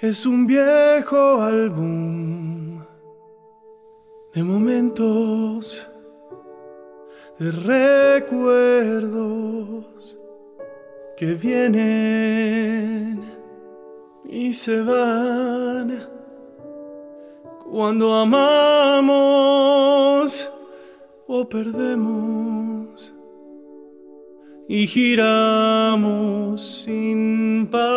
es un viejo álbum de momentos, de recuerdos que vienen y se van. Cuando amamos o perdemos y giramos sin parar.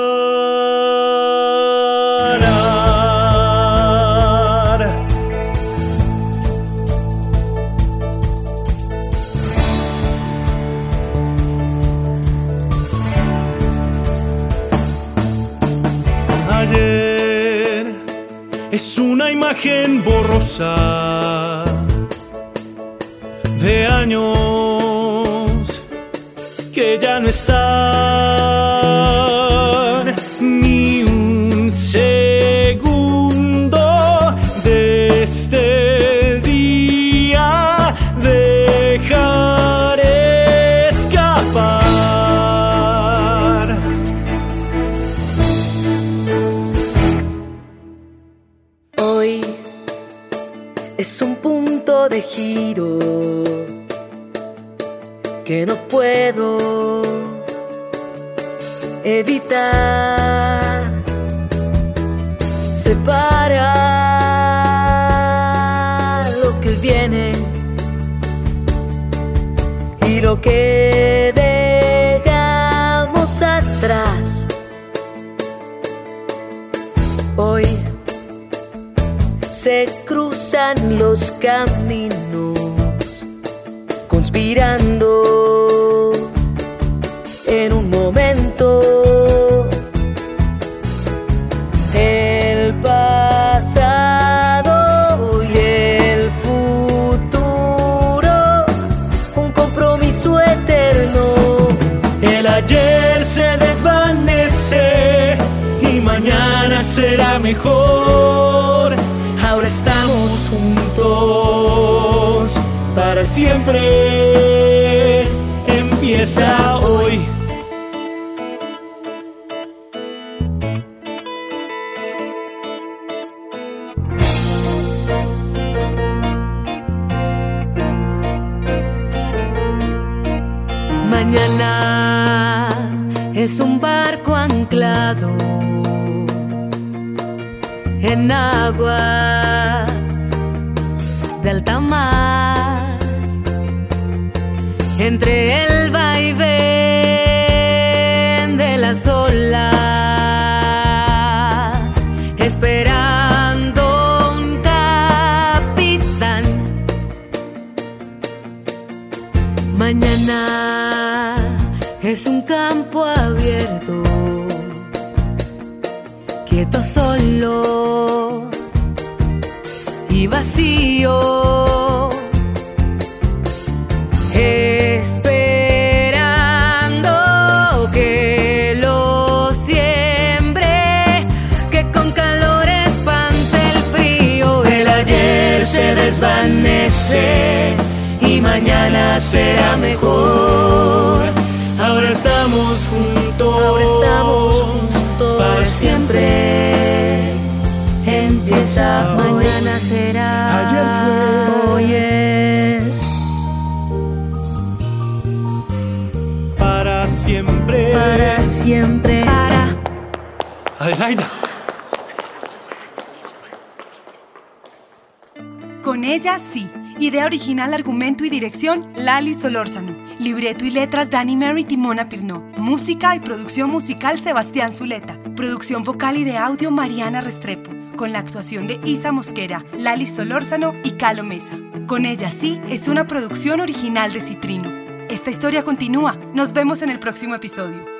Ayer es una imagen borrosa de años que ya no están ni un segundo de este día dejaré escapar. Hoy es un punto de giro que no puedo evitar. Separar lo que viene y lo que dejamos atrás. Hoy se cruzan los caminos, mañana será mejor. Ahora estamos juntos para siempre. Empieza hoy. Mañana es un barco anclado en aguas de alta mar, entre el vaivén de las olas, esperando un capitán. Mañana es un campo abierto, quieto solo y vacío. Esperando que lo siembre, que con calor espante el frío. El ayer se desvanece y mañana será mejor. Ahora estamos juntos. Ahora estamos siempre. Para siempre. Para. Adelaida. Con ella sí. Idea original, argumento y dirección, Lali Solórzano. Libreto y letras, Dani Mary Timona Pirno. Música y producción musical, Sebastián Zuleta. Producción vocal y de audio, Mariana Restrepo. Con la actuación de Isa Mosquera, Lali Solórzano y Calo Mesa. Con ella sí es una producción original de Citrino. Esta historia continúa. Nos vemos en el próximo episodio.